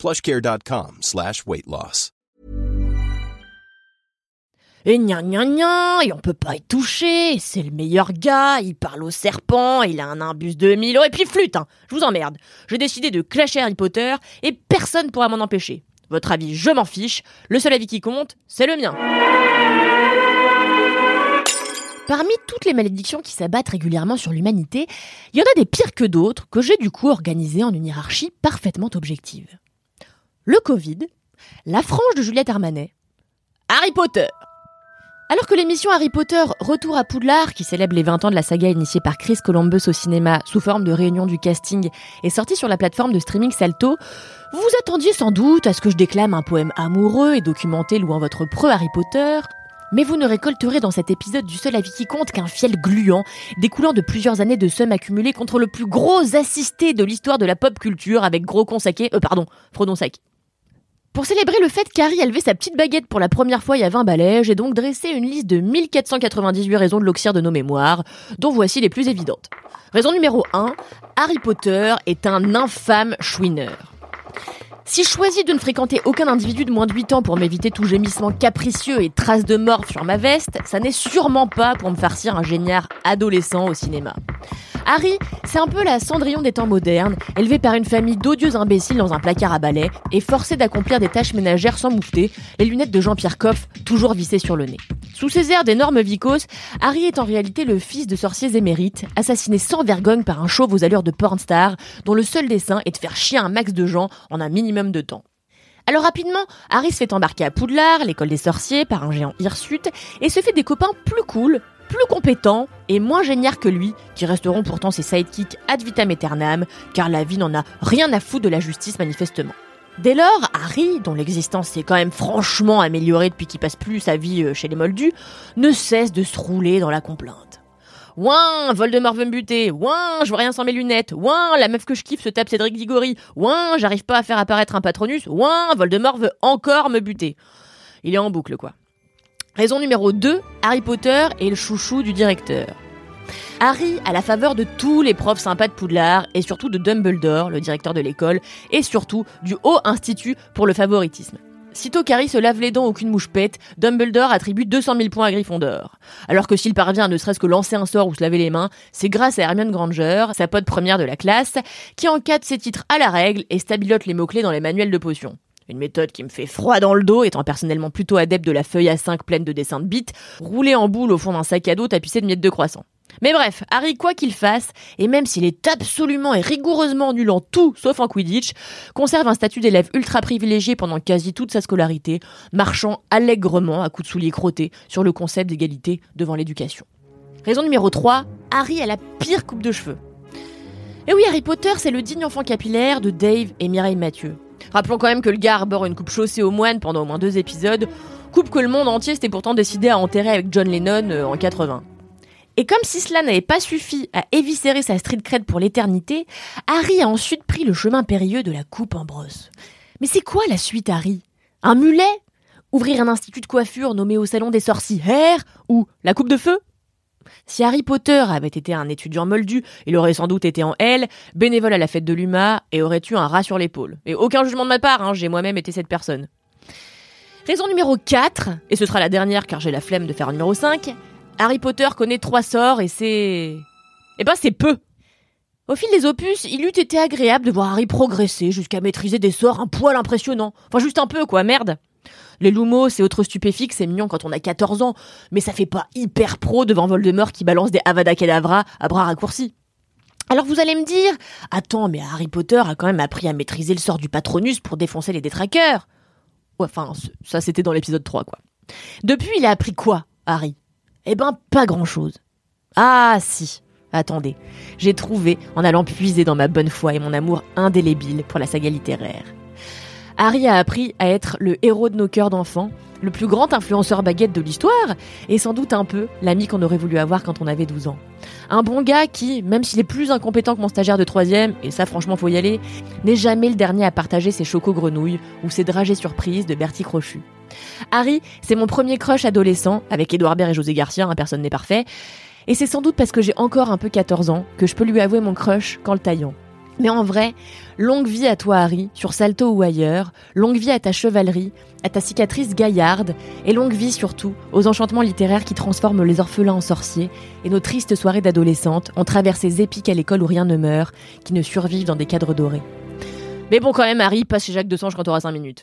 plushcare.com slash weight loss. Et gna gna gna, et on peut pas y toucher, c'est le meilleur gars, il parle au serpent, il a un imbus de 1000 euros, et puis flûte, hein, je vous emmerde. J'ai décidé de clasher Harry Potter, et personne pourra m'en empêcher. Votre avis, je m'en fiche, le seul avis qui compte, c'est le mien. Parmi toutes les malédictions qui s'abattent régulièrement sur l'humanité, il y en a des pires que d'autres que j'ai du coup organisées en une hiérarchie parfaitement objective. Le Covid, la frange de Juliette Armanet, Harry Potter. Alors que l'émission Harry Potter Retour à Poudlard, qui célèbre les 20 ans de la saga initiée par Chris Columbus au cinéma sous forme de réunion du casting, est sortie sur la plateforme de streaming Salto, vous attendiez sans doute à ce que je déclame un poème amoureux et documenté louant votre preux Harry Potter, mais vous ne récolterez dans cet épisode du seul avis qui compte qu'un fiel gluant, découlant de plusieurs années de sommes accumulées contre le plus gros assisté de l'histoire de la pop culture avec gros consaqué, euh pardon, Frodon Sac. Pour célébrer le fait qu'Harry a levé sa petite baguette pour la première fois il y a 20 balais, j'ai donc dressé une liste de 1498 raisons de l'oxyre de nos mémoires, dont voici les plus évidentes. Raison numéro 1, Harry Potter est un infâme chouineur. Si je choisis de ne fréquenter aucun individu de moins de 8 ans pour m'éviter tout gémissement capricieux et traces de mort sur ma veste, ça n'est sûrement pas pour me farcir un géniard adolescent au cinéma. Harry, c'est un peu la Cendrillon des temps modernes, élevé par une famille d'odieux imbéciles dans un placard à balai et forcé d'accomplir des tâches ménagères sans moufter, les lunettes de Jean-Pierre Coff toujours vissées sur le nez. Sous ces airs d'énormes vicos, Harry est en réalité le fils de sorciers émérites, assassiné sans vergogne par un chauve aux allures de pornstar, dont le seul dessin est de faire chier un max de gens en un minimum de temps. Alors rapidement, Harry se fait embarquer à Poudlard, l'école des sorciers, par un géant hirsute, et se fait des copains plus cool, plus compétents et moins géniaux que lui, qui resteront pourtant ses sidekicks ad vitam aeternam, car la vie n'en a rien à foutre de la justice manifestement. Dès lors, Harry, dont l'existence s'est quand même franchement améliorée depuis qu'il passe plus sa vie euh, chez les Moldus, ne cesse de se rouler dans la complainte. Ouin, Voldemort veut me buter. Ouin, je vois rien sans mes lunettes. Ouin, la meuf que je kiffe se tape Cédric Diggory. Ouin, j'arrive pas à faire apparaître un patronus. Ouin, Voldemort veut encore me buter. Il est en boucle, quoi. Raison numéro 2, Harry Potter est le chouchou du directeur. Harry a la faveur de tous les profs sympas de Poudlard et surtout de Dumbledore, le directeur de l'école, et surtout du Haut Institut pour le favoritisme. Sitôt qu'Harry se lave les dents aucune mouche pète, Dumbledore attribue 200 000 points à Gryffondor. Alors que s'il parvient à ne serait-ce que lancer un sort ou se laver les mains, c'est grâce à Hermione Granger, sa pote première de la classe, qui encadre ses titres à la règle et stabilote les mots-clés dans les manuels de potions. Une méthode qui me fait froid dans le dos, étant personnellement plutôt adepte de la feuille à 5 pleine de dessins de bites, roulée en boule au fond d'un sac à dos tapissé de miettes de croissant. Mais bref, Harry, quoi qu'il fasse, et même s'il est absolument et rigoureusement nul en tout, sauf en Quidditch, conserve un statut d'élève ultra privilégié pendant quasi toute sa scolarité, marchant allègrement à coups de souliers crottés sur le concept d'égalité devant l'éducation. Raison numéro 3, Harry a la pire coupe de cheveux. Et oui, Harry Potter, c'est le digne enfant capillaire de Dave et Mireille Mathieu. Rappelons quand même que le gars arbore une coupe chaussée aux moines pendant au moins deux épisodes, coupe que le monde entier s'était pourtant décidé à enterrer avec John Lennon euh, en 80. Et comme si cela n'avait pas suffi à éviscérer sa street cred pour l'éternité, Harry a ensuite pris le chemin périlleux de la coupe en brosse. Mais c'est quoi la suite, Harry? Un mulet? Ouvrir un institut de coiffure nommé au salon des sorcières Ou la coupe de feu? Si Harry Potter avait été un étudiant moldu, il aurait sans doute été en L, bénévole à la fête de l'UMA, et aurait eu un rat sur l'épaule. Et aucun jugement de ma part, hein, j'ai moi-même été cette personne. Raison numéro 4, et ce sera la dernière car j'ai la flemme de faire un numéro 5, Harry Potter connaît trois sorts et c'est... Eh ben c'est peu Au fil des opus, il eût été agréable de voir Harry progresser jusqu'à maîtriser des sorts un poil impressionnants. Enfin juste un peu quoi, merde les lumos et autres stupéfiques, c'est mignon quand on a 14 ans, mais ça fait pas hyper pro devant Voldemort qui balance des Avada Kedavra à bras raccourcis. Alors vous allez me dire, attends, mais Harry Potter a quand même appris à maîtriser le sort du Patronus pour défoncer les détraqueurs. Enfin, ça c'était dans l'épisode 3, quoi. Depuis, il a appris quoi, Harry? Eh ben, pas grand-chose. Ah si, attendez, j'ai trouvé en allant puiser dans ma bonne foi et mon amour indélébile pour la saga littéraire. Harry a appris à être le héros de nos cœurs d'enfants, le plus grand influenceur baguette de l'histoire, et sans doute un peu l'ami qu'on aurait voulu avoir quand on avait 12 ans. Un bon gars qui, même s'il est plus incompétent que mon stagiaire de troisième, et ça franchement faut y aller, n'est jamais le dernier à partager ses chocos grenouilles ou ses dragées surprises de Bertie Crochu. Harry, c'est mon premier crush adolescent, avec Edouard Baird et José Garcia, un personne n'est parfait, et c'est sans doute parce que j'ai encore un peu 14 ans que je peux lui avouer mon crush quand le taillant. Mais en vrai, longue vie à toi Harry, sur Salto ou ailleurs, longue vie à ta chevalerie, à ta cicatrice gaillarde, et longue vie surtout aux enchantements littéraires qui transforment les orphelins en sorciers, et nos tristes soirées d'adolescentes en traversées épiques à l'école où rien ne meurt, qui ne survivent dans des cadres dorés. Mais bon quand même Harry, passe chez Jacques Desange quand t'auras 5 minutes.